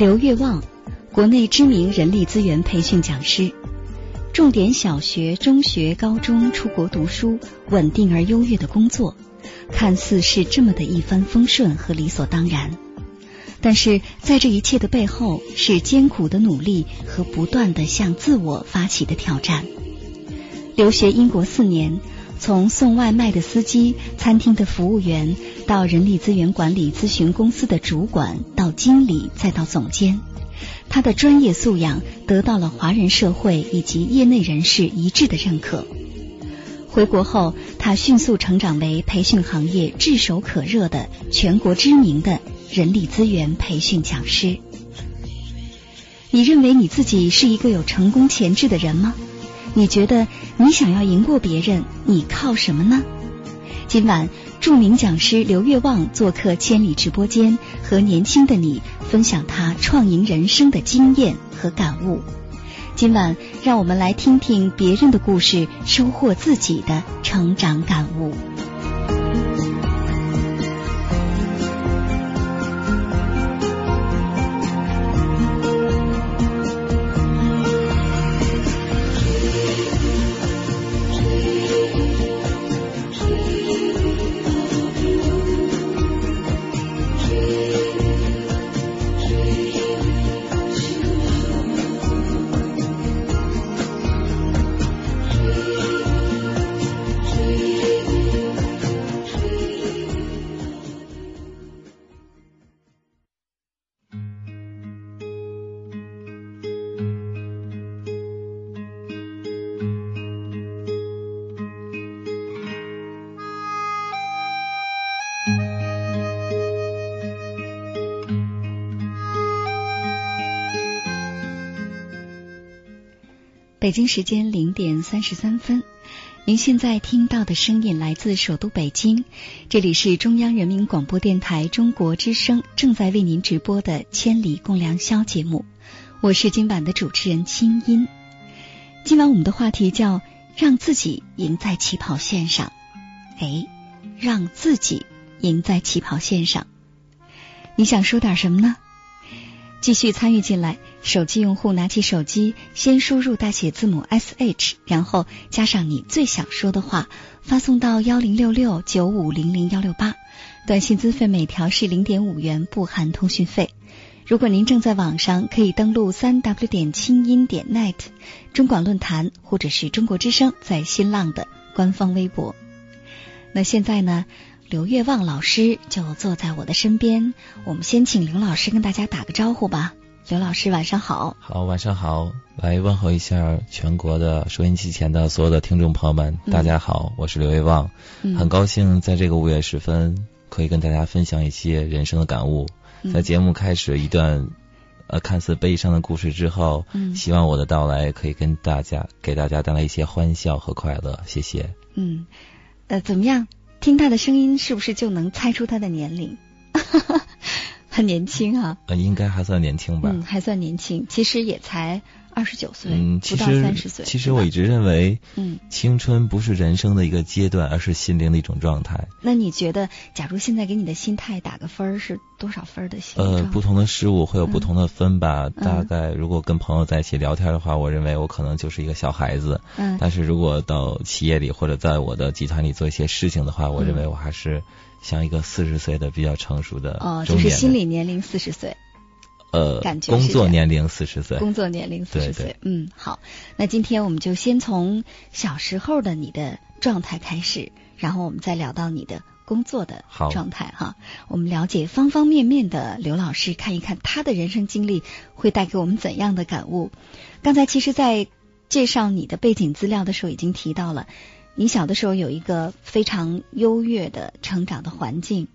刘月旺，国内知名人力资源培训讲师，重点小学、中学、高中出国读书，稳定而优越的工作，看似是这么的一帆风顺和理所当然，但是在这一切的背后，是艰苦的努力和不断的向自我发起的挑战。留学英国四年。从送外卖的司机、餐厅的服务员，到人力资源管理咨询公司的主管，到经理，再到总监，他的专业素养得到了华人社会以及业内人士一致的认可。回国后，他迅速成长为培训行业炙手可热的全国知名的人力资源培训讲师。你认为你自己是一个有成功潜质的人吗？你觉得你想要赢过别人，你靠什么呢？今晚著名讲师刘月旺做客千里直播间，和年轻的你分享他创赢人生的经验和感悟。今晚让我们来听听别人的故事，收获自己的成长感悟。北京时间零点三十三分，您现在听到的声音来自首都北京，这里是中央人民广播电台中国之声正在为您直播的《千里共良宵》节目，我是今晚的主持人清音。今晚我们的话题叫“让自己赢在起跑线上”，哎，让自己赢在起跑线上，你想说点什么呢？继续参与进来，手机用户拿起手机，先输入大写字母 S H，然后加上你最想说的话，发送到幺零六六九五零零幺六八。短信资费每条是零点五元，不含通讯费。如果您正在网上，可以登录三 W 点清音点 net 中广论坛或者是中国之声在新浪的官方微博。那现在呢？刘月旺老师就坐在我的身边，我们先请刘老师跟大家打个招呼吧。刘老师，晚上好。好，晚上好，来问候一下全国的收音机前的所有的听众朋友们，大家好，我是刘维旺，很高兴在这个午夜时分可以跟大家分享一些人生的感悟。在节目开始一段呃看似悲伤的故事之后，希望我的到来可以跟大家给大家带来一些欢笑和快乐。谢谢。嗯，呃，怎么样？听他的声音，是不是就能猜出他的年龄？很年轻啊，呃，应该还算年轻吧。嗯，还算年轻，其实也才二十九岁，不到三十岁。其实我一直认为，嗯，青春不是人生的一个阶段，而是心灵的一种状态。那你觉得，假如现在给你的心态打个分是多少分的心？呃，不同的事物会有不同的分吧。大概如果跟朋友在一起聊天的话，我认为我可能就是一个小孩子。嗯。但是如果到企业里或者在我的集团里做一些事情的话，我认为我还是。像一个四十岁的比较成熟的哦，就是心理年龄四十岁，呃，感觉工作年龄四十岁，工作年龄四十岁，嗯，好，那今天我们就先从小时候的你的状态开始，然后我们再聊到你的工作的状态哈。我们了解方方面面的刘老师，看一看他的人生经历会带给我们怎样的感悟。刚才其实，在介绍你的背景资料的时候，已经提到了你小的时候有一个非常优越的成长的环境。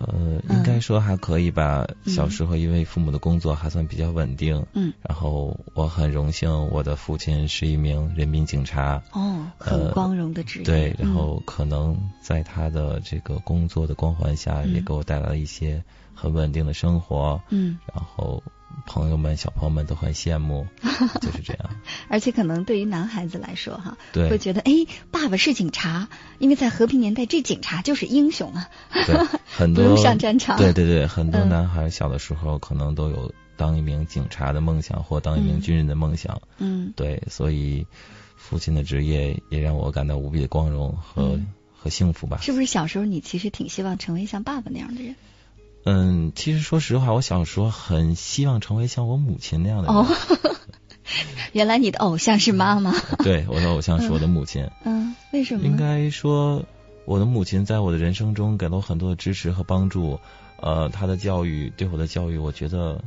呃，应该说还可以吧。小时候因为父母的工作还算比较稳定，嗯，然后我很荣幸，我的父亲是一名人民警察，哦，很光荣的职业。对，然后可能在他的这个工作的光环下，也给我带来了一些很稳定的生活，嗯，然后。朋友们、小朋友们都很羡慕，就是这样。而且可能对于男孩子来说，哈，对，会觉得哎，爸爸是警察，因为在和平年代，这警察就是英雄啊。对，很多 不用上战场。对对对，很多男孩小的时候可能都有当一名警察的梦想，或当一名军人的梦想。嗯，对，所以父亲的职业也让我感到无比的光荣和和幸福吧。是不是小时候你其实挺希望成为像爸爸那样的人？嗯，其实说实话，我小时候很希望成为像我母亲那样的人。哦，原来你的偶像是妈妈。对，我的偶像是我的母亲。嗯，为什么？应该说，我的母亲在我的人生中给了我很多的支持和帮助。呃，她的教育对我的教育，我觉得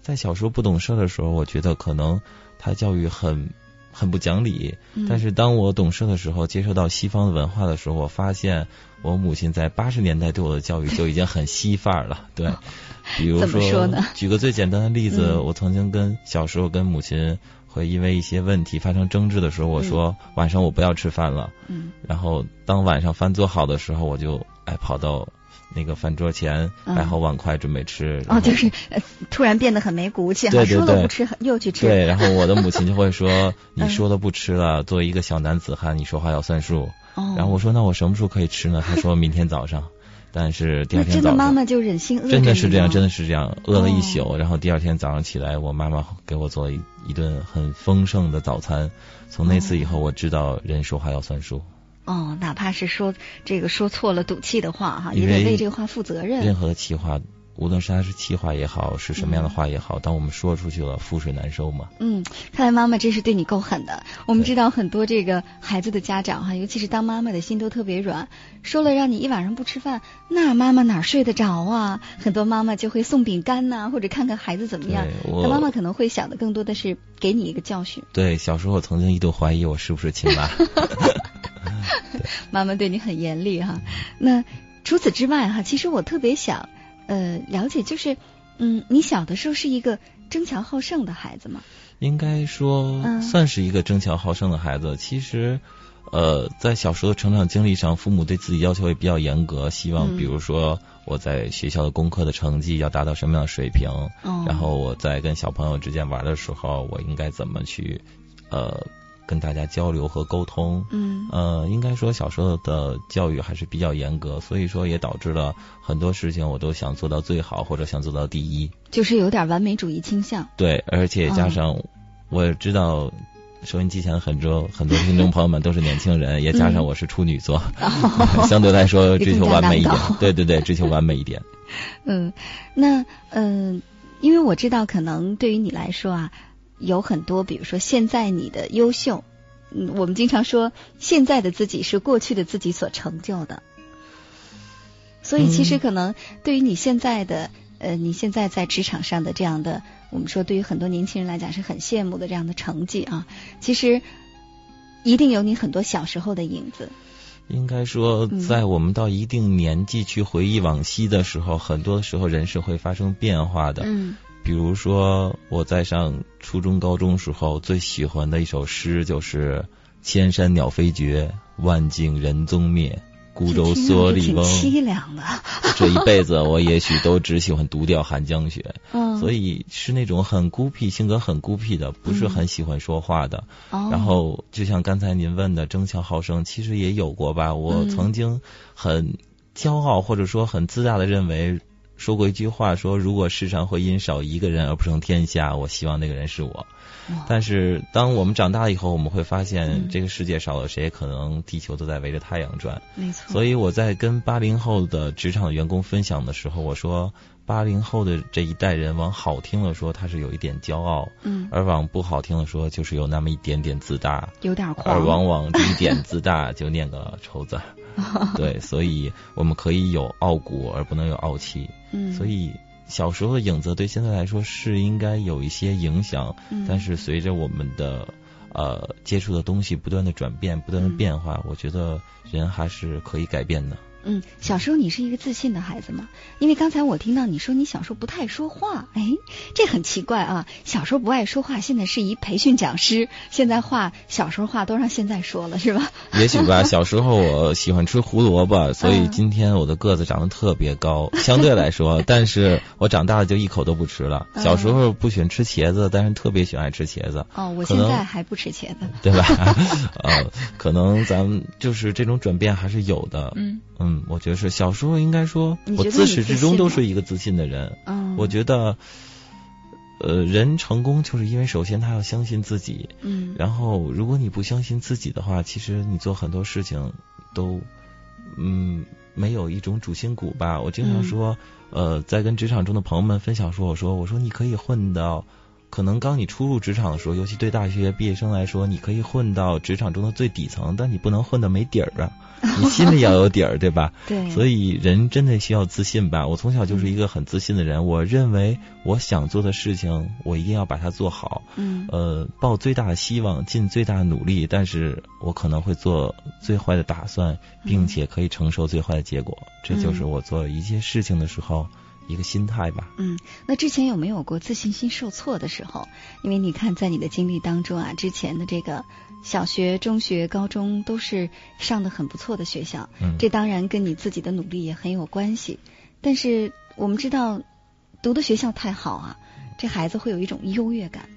在小时候不懂事的时候，我觉得可能她教育很。很不讲理，但是当我懂事的时候，接受到西方的文化的时候，我发现我母亲在八十年代对我的教育就已经很西范儿了。对，比如说，举个最简单的例子，我曾经跟小时候跟母亲会因为一些问题发生争执的时候，我说晚上我不要吃饭了。嗯，然后当晚上饭做好的时候，我就哎跑到。那个饭桌前摆好碗筷准备吃，哦，就是突然变得很没骨气，对对说了不吃 又去吃。对，然后我的母亲就会说：“ 你说了不吃了，作为一个小男子汉，你说话要算数。”哦。然后我说：“那我什么时候可以吃呢？”他说明天早上。但是第二天早上，真的妈妈就忍心饿真的是这样，真的是这样，饿了一宿，然后第二天早上起来，我妈妈给我做一一顿很丰盛的早餐。从那次以后，我知道人说话要算数。哦，哪怕是说这个说错了赌气的话哈，也得为这个话负责任。任何的气话，无论是他是气话也好，是什么样的话也好，当我们说出去了，覆水难收嘛。嗯，看来妈妈真是对你够狠的。我们知道很多这个孩子的家长哈，尤其是当妈妈的心都特别软，说了让你一晚上不吃饭，那妈妈哪睡得着啊？很多妈妈就会送饼干呐，或者看看孩子怎么样。那妈妈可能会想的更多的是给你一个教训。对，小时候我曾经一度怀疑我是不是亲妈。妈妈对你很严厉哈，那除此之外哈，其实我特别想呃了解，就是嗯，你小的时候是一个争强好胜的孩子吗？应该说算是一个争强好胜的孩子。其实呃，在小时候的成长经历上，父母对自己要求也比较严格，希望比如说我在学校的功课的成绩要达到什么样的水平，然后我在跟小朋友之间玩的时候，我应该怎么去呃。跟大家交流和沟通，嗯，呃，应该说小时候的教育还是比较严格，所以说也导致了很多事情我都想做到最好，或者想做到第一，就是有点完美主义倾向。对，而且加上我知道收音机前很多很多听众朋友们都是年轻人，也加上我是处女座，相对来说追求完美一点。对对对，追求完美一点。嗯，那嗯，因为我知道可能对于你来说啊。有很多，比如说现在你的优秀，嗯，我们经常说现在的自己是过去的自己所成就的，所以其实可能对于你现在的，呃，你现在在职场上的这样的，我们说对于很多年轻人来讲是很羡慕的这样的成绩啊，其实一定有你很多小时候的影子。应该说，在我们到一定年纪去回忆往昔的时候，很多时候人是会发生变化的。嗯。比如说，我在上初中、高中时候最喜欢的一首诗就是“千山鸟飞绝，万径人踪灭，孤舟蓑笠翁”。凄凉的。这一辈子，我也许都只喜欢独钓寒江雪。嗯。所以是那种很孤僻、性格很孤僻的，不是很喜欢说话的。哦。然后，就像刚才您问的争强好胜，其实也有过吧。我曾经很骄傲，或者说很自大的认为。说过一句话，说如果世上会因少一个人而不成天下，我希望那个人是我。但是当我们长大以后，我们会发现这个世界少了谁，可能地球都在围着太阳转。没错。所以我在跟八零后的职场员工分享的时候，我说八零后的这一代人，往好听了说他是有一点骄傲，嗯，而往不好听了说就是有那么一点点自大，有点狂，而往往这一点自大就念个愁字。对，所以我们可以有傲骨，而不能有傲气。嗯，所以小时候的影子对现在来说是应该有一些影响，但是随着我们的呃接触的东西不断的转变、不断的变化，我觉得人还是可以改变的。嗯，小时候你是一个自信的孩子吗？因为刚才我听到你说你小时候不太说话，哎，这很奇怪啊！小时候不爱说话，现在是一培训讲师，现在话小时候话都让现在说了，是吧？也许吧。小时候我喜欢吃胡萝卜，所以今天我的个子长得特别高，相对来说。但是我长大了就一口都不吃了。小时候不喜欢吃茄子，但是特别喜欢吃茄子。哦，我现在还不吃茄子，对吧？呃，可能咱们就是这种转变还是有的。嗯。嗯，我觉得是小时候应该说，我自始至终都是一个自信的人。嗯，我觉得，呃，人成功就是因为首先他要相信自己。嗯，然后如果你不相信自己的话，其实你做很多事情都，嗯，没有一种主心骨吧。我经常说，呃，在跟职场中的朋友们分享说，我说，我说你可以混到。可能刚你初入职场的时候，尤其对大学毕业生来说，你可以混到职场中的最底层，但你不能混的没底儿啊！你心里要有底儿，对吧？对。所以人真的需要自信吧？我从小就是一个很自信的人，我认为我想做的事情，我一定要把它做好。嗯。呃，抱最大的希望，尽最大的努力，但是我可能会做最坏的打算，并且可以承受最坏的结果。这就是我做一件事情的时候。一个心态吧。嗯，那之前有没有过自信心受挫的时候？因为你看，在你的经历当中啊，之前的这个小学、中学、高中都是上的很不错的学校，嗯，这当然跟你自己的努力也很有关系。但是我们知道，读的学校太好啊，这孩子会有一种优越感。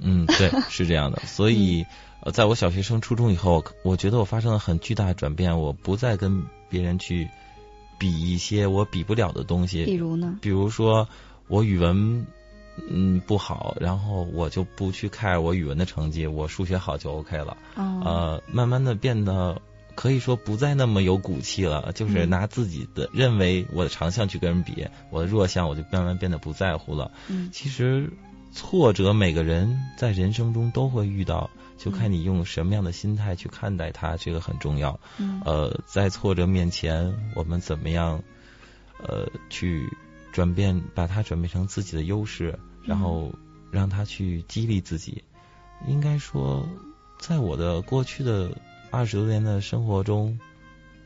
嗯，对，是这样的。所以，呃，在我小学升初中以后，我觉得我发生了很巨大的转变，我不再跟别人去。比一些我比不了的东西，比如呢？比如说我语文嗯不好，然后我就不去看我语文的成绩，我数学好就 OK 了。哦。呃，慢慢的变得可以说不再那么有骨气了，就是拿自己的认为我的长项去跟人比，我的弱项我就慢慢变得不在乎了。嗯。其实挫折每个人在人生中都会遇到。就看你用什么样的心态去看待它，这个很重要。嗯，呃，在挫折面前，我们怎么样，呃，去转变，把它转变成自己的优势，然后让他去激励自己。应该说，在我的过去的二十多年的生活中。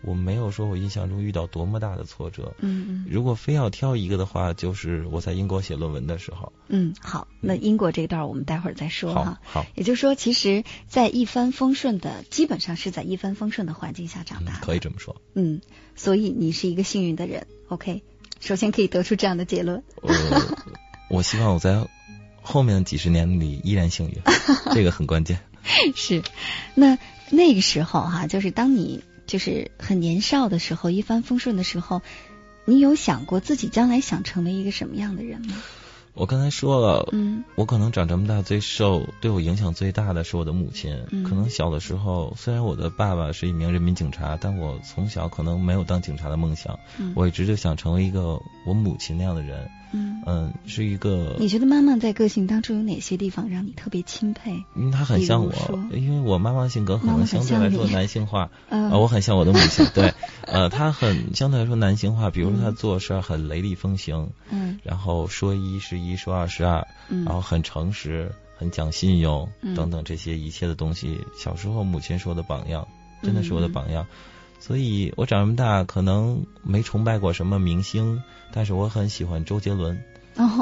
我没有说，我印象中遇到多么大的挫折。嗯嗯。如果非要挑一个的话，就是我在英国写论文的时候。嗯，好，那英国这段我们待会儿再说哈。好。也就是说，其实，在一帆风顺的，基本上是在一帆风顺的环境下长大的。可以这么说。嗯，所以你是一个幸运的人。OK，首先可以得出这样的结论。我我希望我在后面的几十年里依然幸运，这个很关键。是，那那个时候哈，就是当你。就是很年少的时候，一帆风顺的时候，你有想过自己将来想成为一个什么样的人吗？我刚才说了，嗯，我可能长这么大最受对我影响最大的是我的母亲。嗯，可能小的时候，虽然我的爸爸是一名人民警察，但我从小可能没有当警察的梦想。嗯，我一直就想成为一个我母亲那样的人。嗯嗯，是一个。你觉得妈妈在个性当中有哪些地方让你特别钦佩？因为她很像我，因为我妈妈性格可能相对来说男性化。啊，我很像我的母亲，对，呃，她很相对来说男性化，比如说她做事很雷厉风行。嗯。然后说一是一，说二是二。嗯。然后很诚实，很讲信用，等等这些一切的东西，小时候母亲是我的榜样，真的是我的榜样。所以我长这么大可能没崇拜过什么明星，但是我很喜欢周杰伦，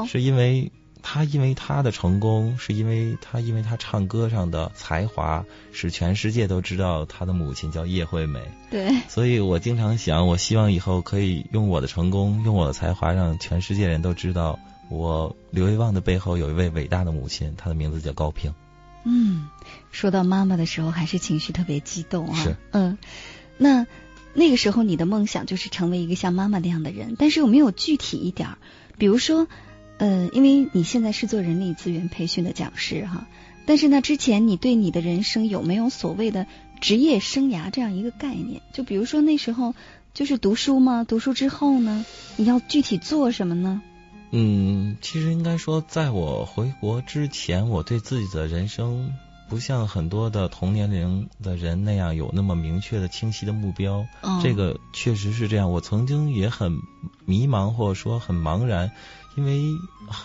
是因为他因为他的成功，是因为他因为他唱歌上的才华，使全世界都知道他的母亲叫叶惠美。对，所以我经常想，我希望以后可以用我的成功，用我的才华，让全世界人都知道，我刘维旺的背后有一位伟大的母亲，她的名字叫高萍。嗯，说到妈妈的时候，还是情绪特别激动啊。是，嗯。那那个时候，你的梦想就是成为一个像妈妈那样的人，但是有没有具体一点？比如说，呃，因为你现在是做人力资源培训的讲师哈，但是呢，之前你对你的人生有没有所谓的职业生涯这样一个概念？就比如说那时候就是读书吗？读书之后呢，你要具体做什么呢？嗯，其实应该说，在我回国之前，我对自己的人生。不像很多的同年龄的人那样有那么明确的、清晰的目标。这个确实是这样。我曾经也很迷茫，或者说很茫然，因为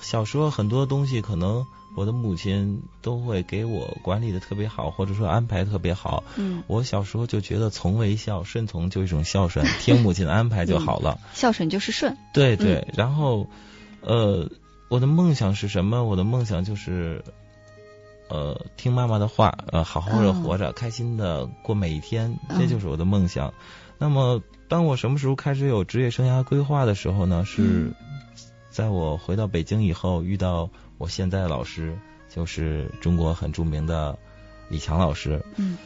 小时候很多东西可能。我的母亲都会给我管理的特别好，或者说安排特别好。嗯，我小时候就觉得从为孝，顺从就一种孝顺，听母亲的安排就好了。孝顺就是顺。对对，然后，呃，我的梦想是什么？我的梦想就是，呃，听妈妈的话，呃，好好的活着，开心的过每一天，这就是我的梦想。那么，当我什么时候开始有职业生涯规划的时候呢？是在我回到北京以后遇到。我现在的老师就是中国很著名的李强老师。嗯，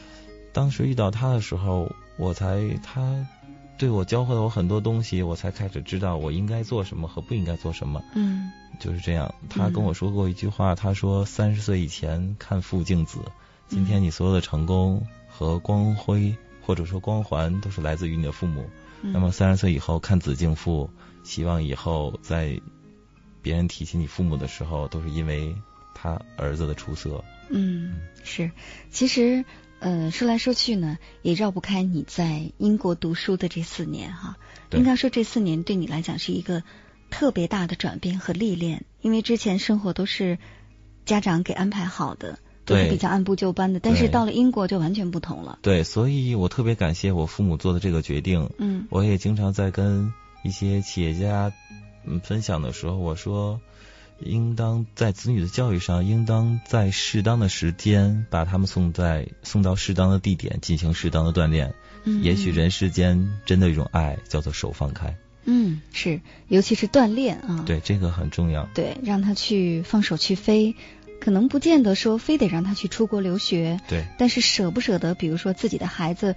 当时遇到他的时候，我才他对我教会了我很多东西，我才开始知道我应该做什么和不应该做什么。嗯，就是这样。他跟我说过一句话，他说：“三十岁以前看父敬子，今天你所有的成功和光辉或者说光环都是来自于你的父母。那么三十岁以后看子敬父，希望以后在。”别人提起你父母的时候，都是因为他儿子的出色。嗯，是。其实，呃，说来说去呢，也绕不开你在英国读书的这四年哈。应该说，这四年对你来讲是一个特别大的转变和历练，因为之前生活都是家长给安排好的，都是比较按部就班的。但是到了英国就完全不同了。对，所以我特别感谢我父母做的这个决定。嗯，我也经常在跟一些企业家。嗯，分享的时候我说，应当在子女的教育上，应当在适当的时间把他们送在送到适当的地点进行适当的锻炼。嗯，也许人世间真的一种爱叫做手放开。嗯，是，尤其是锻炼啊。对，这个很重要。对，让他去放手去飞，可能不见得说非得让他去出国留学。对。但是舍不舍得，比如说自己的孩子。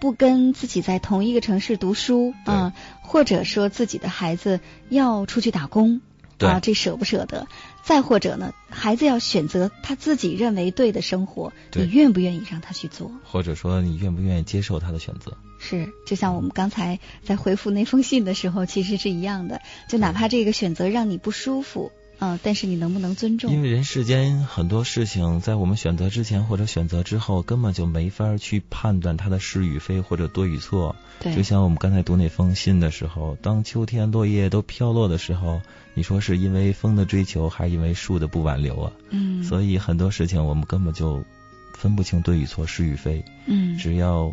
不跟自己在同一个城市读书啊，或者说自己的孩子要出去打工啊，这舍不舍得？再或者呢，孩子要选择他自己认为对的生活，你愿不愿意让他去做？或者说你愿不愿意接受他的选择？是，就像我们刚才在回复那封信的时候，其实是一样的。就哪怕这个选择让你不舒服。嗯，但是你能不能尊重？因为人世间很多事情，在我们选择之前或者选择之后，根本就没法去判断它的是与非或者对与错。对，就像我们刚才读那封信的时候，当秋天落叶都飘落的时候，你说是因为风的追求，还是因为树的不挽留啊？嗯。所以很多事情我们根本就分不清对与错、是与非。嗯。只要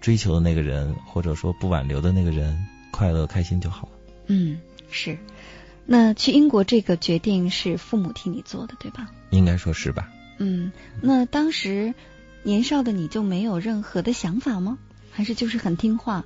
追求的那个人，或者说不挽留的那个人快乐开心就好。嗯，是。那去英国这个决定是父母替你做的，对吧？应该说是吧。嗯，那当时年少的你就没有任何的想法吗？还是就是很听话？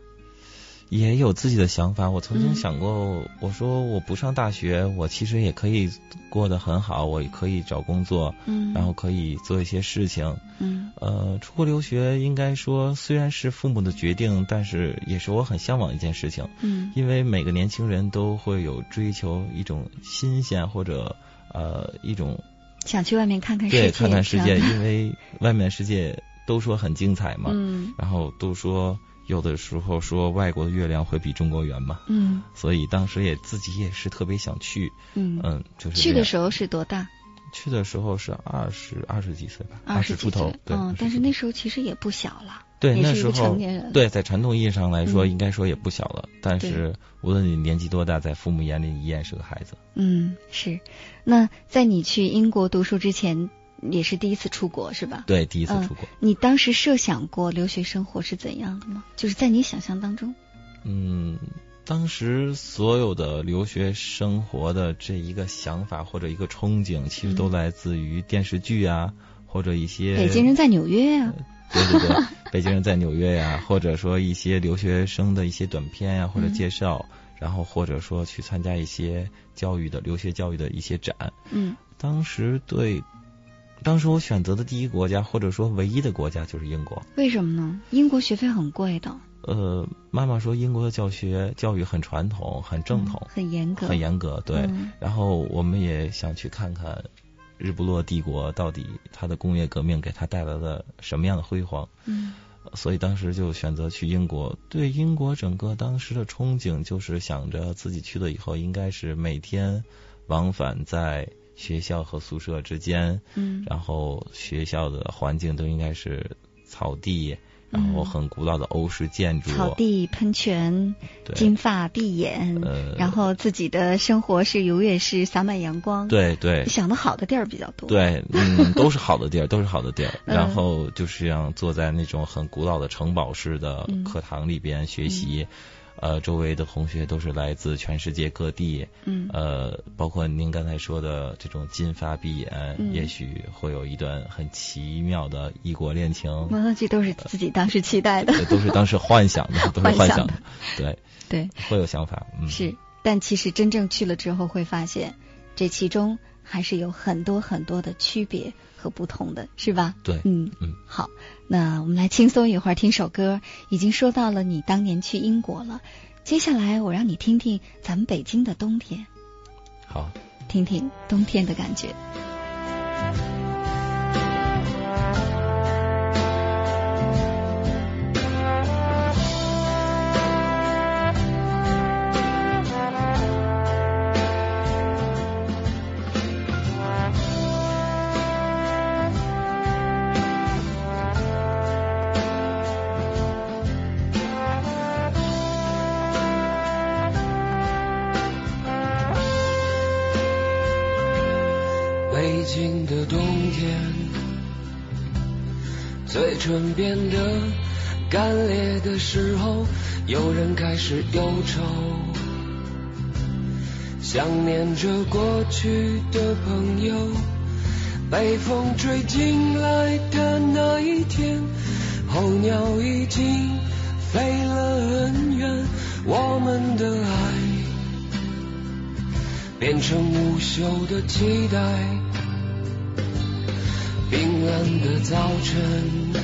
也有自己的想法。我曾经想过，我说我不上大学，我其实也可以过得很好，我也可以找工作，嗯，然后可以做一些事情，嗯，呃，出国留学应该说虽然是父母的决定，但是也是我很向往一件事情，嗯，因为每个年轻人都会有追求一种新鲜或者呃一种想去外面看看世界，看看世界，因为外面世界都说很精彩嘛，嗯，然后都说。有的时候说外国的月亮会比中国圆嘛，嗯，所以当时也自己也是特别想去，嗯嗯，就是去的时候是多大？去的时候是二十二十几岁吧，二十出头，嗯，但是那时候其实也不小了，对，那时候成年人，对，在传统意义上来说，应该说也不小了，但是无论你年纪多大，在父母眼里依然是个孩子。嗯，是。那在你去英国读书之前。也是第一次出国是吧？对，第一次出国。你当时设想过留学生活是怎样的吗？就是在你想象当中。嗯，当时所有的留学生活的这一个想法或者一个憧憬，其实都来自于电视剧啊，或者一些北京人在纽约呀。对对对，北京人在纽约呀，或者说一些留学生的一些短片呀，或者介绍，然后或者说去参加一些教育的留学教育的一些展。嗯，当时对。当时我选择的第一国家，或者说唯一的国家就是英国。为什么呢？英国学费很贵的。呃，妈妈说英国的教学教育很传统，很正统，很严格，很严格。对。然后我们也想去看看日不落帝国到底它的工业革命给它带来了什么样的辉煌。嗯。所以当时就选择去英国。对英国整个当时的憧憬就是想着自己去了以后应该是每天往返在。学校和宿舍之间，嗯，然后学校的环境都应该是草地。然后很古老的欧式建筑，草地喷泉，金发碧眼，然后自己的生活是永远是洒满阳光。对对，想的好的地儿比较多。对，嗯，都是好的地儿，都是好的地儿。然后就是让坐在那种很古老的城堡式的课堂里边学习。呃，周围的同学都是来自全世界各地，嗯，呃，包括您刚才说的这种金发碧眼，也许会有一段很奇妙的异国恋情。嗯，这都是自己当时期待的，都是当时幻想的，都是幻想的，对 对，会有想法，嗯，是。但其实真正去了之后，会发现这其中还是有很多很多的区别和不同的，是吧？对，嗯嗯，好。那我们来轻松一会儿，听首歌。已经说到了你当年去英国了，接下来我让你听听咱们北京的冬天。好，听听冬天的感觉。唇变得干裂的时候，有人开始忧愁，想念着过去的朋友。被风吹进来的那一天，候鸟已经飞了很远，我们的爱变成无休的期待。冰冷的早晨。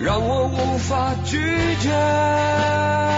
让我无法拒绝。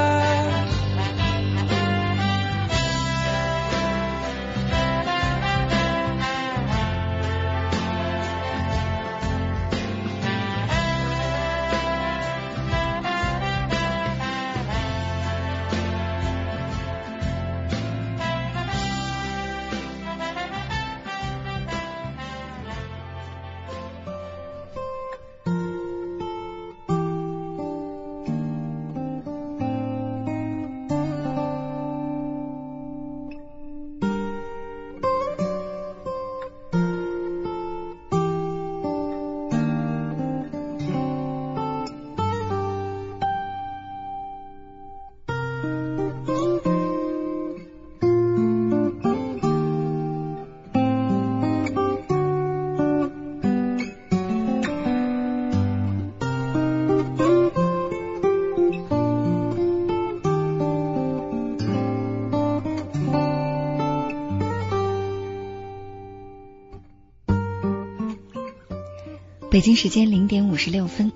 北京时间零点五十六分，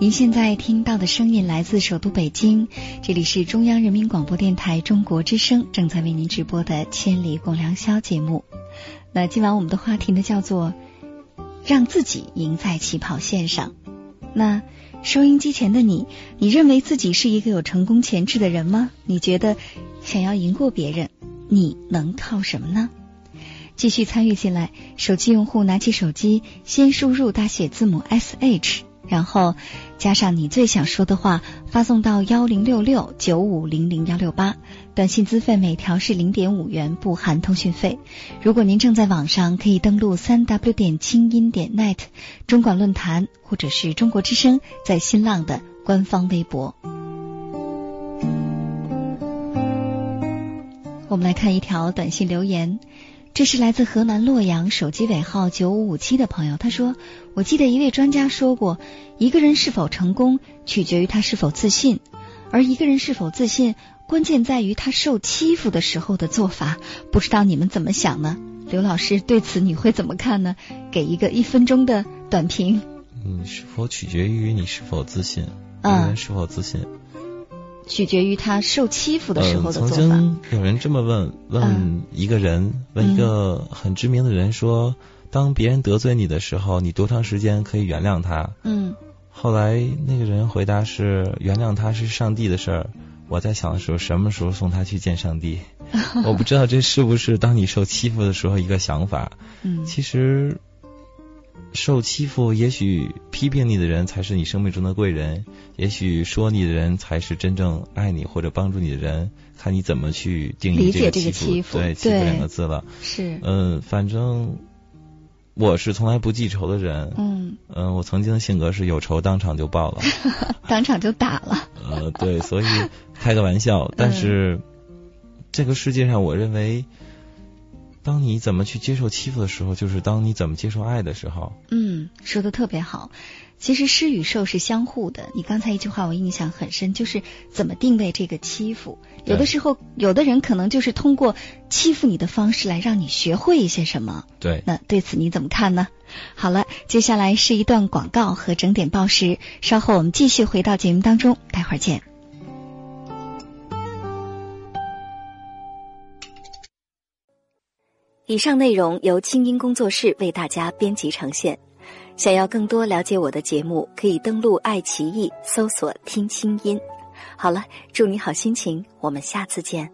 您现在听到的声音来自首都北京，这里是中央人民广播电台中国之声正在为您直播的《千里共良宵》节目。那今晚我们的话题呢叫做“让自己赢在起跑线上”。那收音机前的你，你认为自己是一个有成功潜质的人吗？你觉得想要赢过别人，你能靠什么呢？继续参与进来，手机用户拿起手机，先输入大写字母 S H，然后加上你最想说的话，发送到幺零六六九五零零幺六八。短信资费每条是零点五元，不含通讯费。如果您正在网上，可以登录三 W 点清音点 net 中广论坛，或者是中国之声在新浪的官方微博。我们来看一条短信留言。这是来自河南洛阳，手机尾号九五五七的朋友。他说：“我记得一位专家说过，一个人是否成功，取决于他是否自信；而一个人是否自信，关键在于他受欺负的时候的做法。不知道你们怎么想呢？刘老师对此你会怎么看呢？给一个一分钟的短评。你，是否取决于你是否自信？一个人是否自信？”取决于他受欺负的时候的做法。曾经有人这么问问一个人，问一个很知名的人说：“当别人得罪你的时候，你多长时间可以原谅他？”嗯。后来那个人回答是：“原谅他是上帝的事儿。”我在想的时候，什么时候送他去见上帝？我不知道这是不是当你受欺负的时候一个想法。嗯。其实。受欺负，也许批评你的人才是你生命中的贵人，也许说你的人才是真正爱你或者帮助你的人，看你怎么去定义这个欺负，对欺负两个字了。是，嗯，反正我是从来不记仇的人。嗯，嗯，我曾经的性格是有仇当场就报了，当场就打了。呃，对，所以开个玩笑，但是这个世界上，我认为。当你怎么去接受欺负的时候，就是当你怎么接受爱的时候。嗯，说的特别好。其实施与受是相互的。你刚才一句话我印象很深，就是怎么定位这个欺负。有的时候，有的人可能就是通过欺负你的方式来让你学会一些什么。对。那对此你怎么看呢？好了，接下来是一段广告和整点报时，稍后我们继续回到节目当中，待会儿见。以上内容由清音工作室为大家编辑呈现。想要更多了解我的节目，可以登录爱奇艺搜索“听清音”。好了，祝你好心情，我们下次见。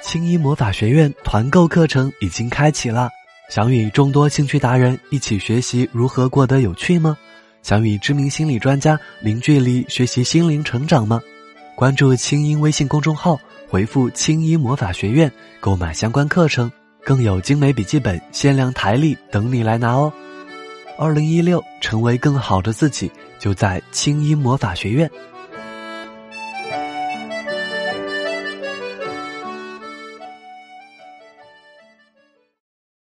青音魔法学院团购课程已经开启了，想与众多兴趣达人一起学习如何过得有趣吗？想与知名心理专家零距离学习心灵成长吗？关注清音微信公众号，回复“清音魔法学院”购买相关课程，更有精美笔记本、限量台历等你来拿哦！二零一六，成为更好的自己，就在清音魔法学院。